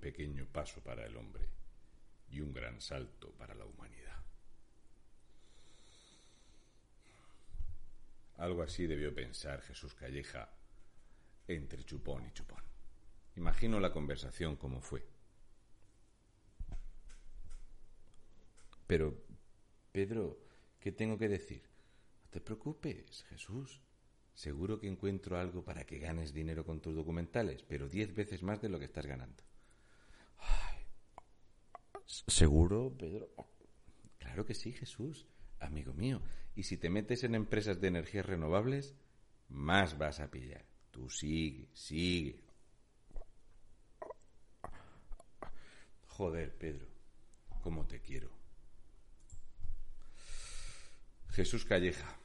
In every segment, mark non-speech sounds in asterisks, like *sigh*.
pequeño paso para el hombre y un gran salto para la humanidad. Algo así debió pensar Jesús Calleja entre chupón y chupón. Imagino la conversación como fue. Pero, Pedro, ¿qué tengo que decir? No te preocupes, Jesús. Seguro que encuentro algo para que ganes dinero con tus documentales, pero diez veces más de lo que estás ganando. ¿Seguro, Pedro? Claro que sí, Jesús, amigo mío. Y si te metes en empresas de energías renovables, más vas a pillar. Tú sigue, sigue. Joder, Pedro, cómo te quiero. Jesús Calleja,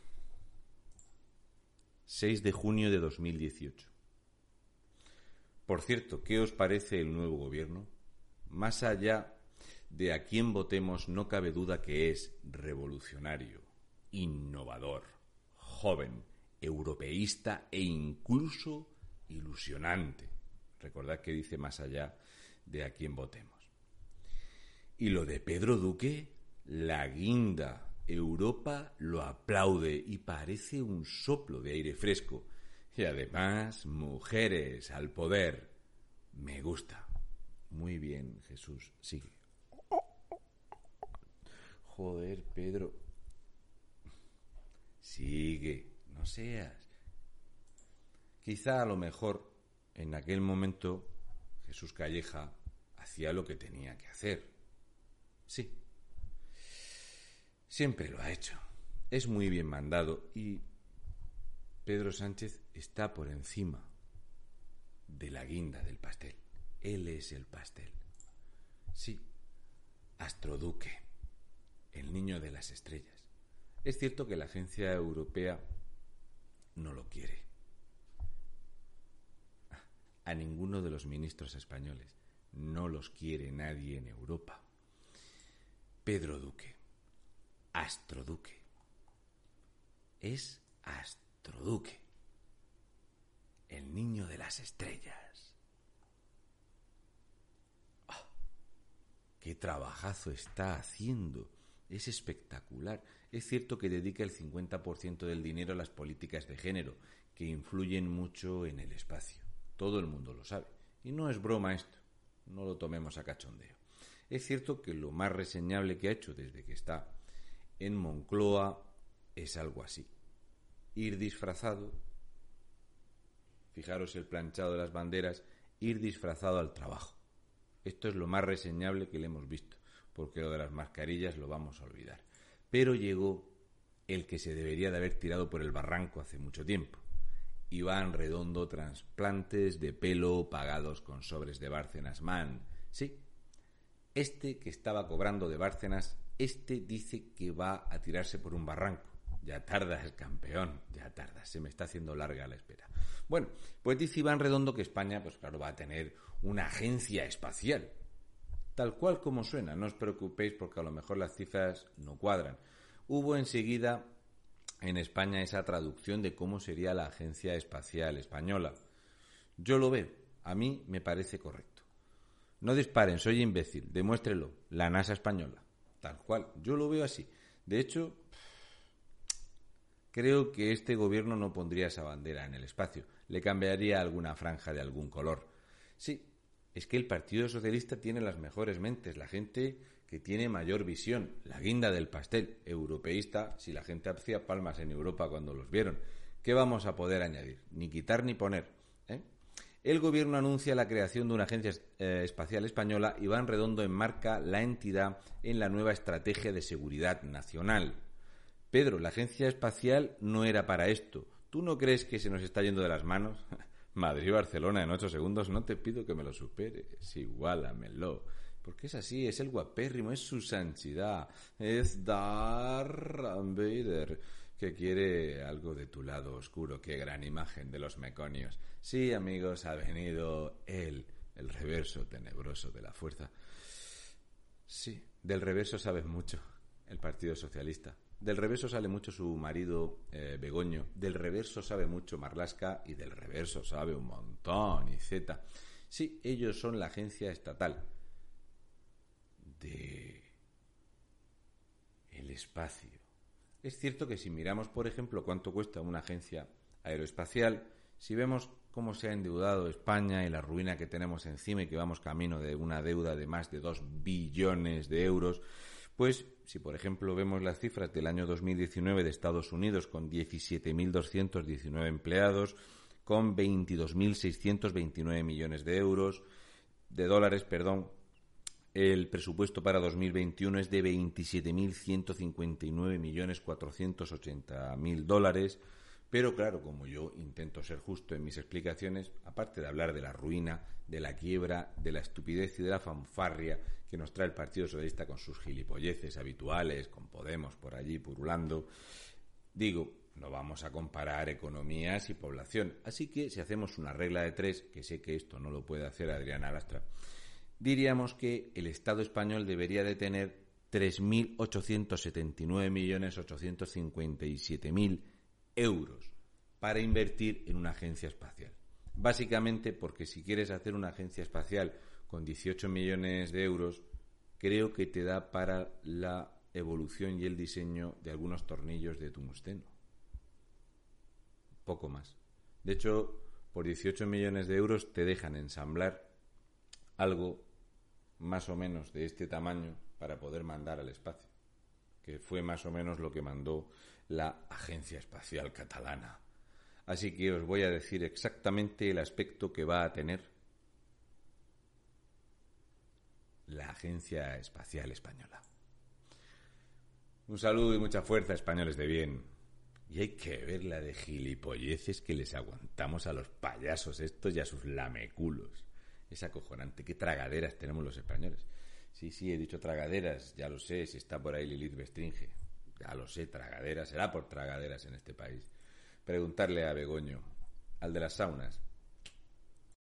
6 de junio de 2018. Por cierto, ¿qué os parece el nuevo gobierno? Más allá de a quién votemos, no cabe duda que es revolucionario, innovador, joven, europeísta e incluso ilusionante. Recordad que dice más allá de a quién votemos. Y lo de Pedro Duque, la guinda. Europa lo aplaude y parece un soplo de aire fresco. Y además, mujeres al poder. Me gusta. Muy bien, Jesús. Sigue. Joder, Pedro. Sigue, no seas. Quizá a lo mejor en aquel momento Jesús Calleja hacía lo que tenía que hacer. Sí. Siempre lo ha hecho. Es muy bien mandado y Pedro Sánchez está por encima de la guinda del pastel. Él es el pastel. Sí, Astroduque el niño de las estrellas. Es cierto que la agencia europea no lo quiere. A ninguno de los ministros españoles. No los quiere nadie en Europa. Pedro Duque. Astroduque. Es Astroduque. El niño de las estrellas. Ah, ¡Qué trabajazo está haciendo! Es espectacular. Es cierto que dedica el 50% del dinero a las políticas de género, que influyen mucho en el espacio. Todo el mundo lo sabe. Y no es broma esto. No lo tomemos a cachondeo. Es cierto que lo más reseñable que ha hecho desde que está en Moncloa es algo así. Ir disfrazado, fijaros el planchado de las banderas, ir disfrazado al trabajo. Esto es lo más reseñable que le hemos visto porque lo de las mascarillas lo vamos a olvidar. Pero llegó el que se debería de haber tirado por el barranco hace mucho tiempo. Iván Redondo trasplantes de pelo pagados con sobres de Bárcenas Man. Sí, este que estaba cobrando de Bárcenas, este dice que va a tirarse por un barranco. Ya tarda el campeón, ya tarda, se me está haciendo larga la espera. Bueno, pues dice Iván Redondo que España, pues claro, va a tener una agencia espacial tal cual como suena. No os preocupéis porque a lo mejor las cifras no cuadran. Hubo enseguida en España esa traducción de cómo sería la Agencia Espacial Española. Yo lo veo, a mí me parece correcto. No disparen, soy imbécil, demuéstrelo, la NASA española. Tal cual, yo lo veo así. De hecho, creo que este gobierno no pondría esa bandera en el espacio, le cambiaría alguna franja de algún color. Sí, es que el Partido Socialista tiene las mejores mentes, la gente que tiene mayor visión, la guinda del pastel europeísta, si la gente hacía palmas en Europa cuando los vieron. ¿Qué vamos a poder añadir? Ni quitar ni poner. ¿eh? El gobierno anuncia la creación de una agencia eh, espacial española y Van Redondo enmarca la entidad en la nueva estrategia de seguridad nacional. Pedro, la agencia espacial no era para esto. ¿Tú no crees que se nos está yendo de las manos? *laughs* Madrid-Barcelona en ocho segundos, no te pido que me lo superes, igualamelo. Porque es así, es el guapérrimo, es su santidad, es Darth Vader, que quiere algo de tu lado oscuro, qué gran imagen de los meconios. Sí, amigos, ha venido él, el reverso tenebroso de la fuerza. Sí, del reverso sabes mucho, el Partido Socialista. Del reverso sale mucho su marido eh, Begoño. Del reverso sabe mucho Marlasca y del reverso sabe un montón y Z. Sí, ellos son la agencia estatal de el espacio. Es cierto que si miramos, por ejemplo, cuánto cuesta una agencia aeroespacial, si vemos cómo se ha endeudado España y la ruina que tenemos encima y que vamos camino de una deuda de más de 2 billones de euros, pues si por ejemplo vemos las cifras del año 2019 de Estados Unidos con 17.219 empleados, con 22.629 millones de euros, de dólares, perdón, el presupuesto para 2021 es de 27.159 millones 480 mil dólares. Pero claro, como yo intento ser justo en mis explicaciones, aparte de hablar de la ruina, de la quiebra, de la estupidez y de la fanfarria que nos trae el Partido Socialista con sus gilipolleces habituales, con Podemos por allí purulando, digo, no vamos a comparar economías y población. Así que si hacemos una regla de tres, que sé que esto no lo puede hacer Adriana Lastra, diríamos que el Estado español debería de tener 3.879.857.000 euros para invertir en una agencia espacial. Básicamente porque si quieres hacer una agencia espacial con 18 millones de euros, creo que te da para la evolución y el diseño de algunos tornillos de tungsteno. Poco más. De hecho, por 18 millones de euros te dejan ensamblar algo más o menos de este tamaño para poder mandar al espacio, que fue más o menos lo que mandó la Agencia Espacial Catalana. Así que os voy a decir exactamente el aspecto que va a tener la Agencia Espacial Española. Un saludo y mucha fuerza, españoles de bien. Y hay que ver la de gilipolleces que les aguantamos a los payasos estos y a sus lameculos. Es acojonante. Qué tragaderas tenemos los españoles. Sí, sí, he dicho tragaderas, ya lo sé, si está por ahí Lilith Bestringe. Ya lo sé, tragaderas, será por tragaderas en este país. Preguntarle a Begoño, al de las saunas,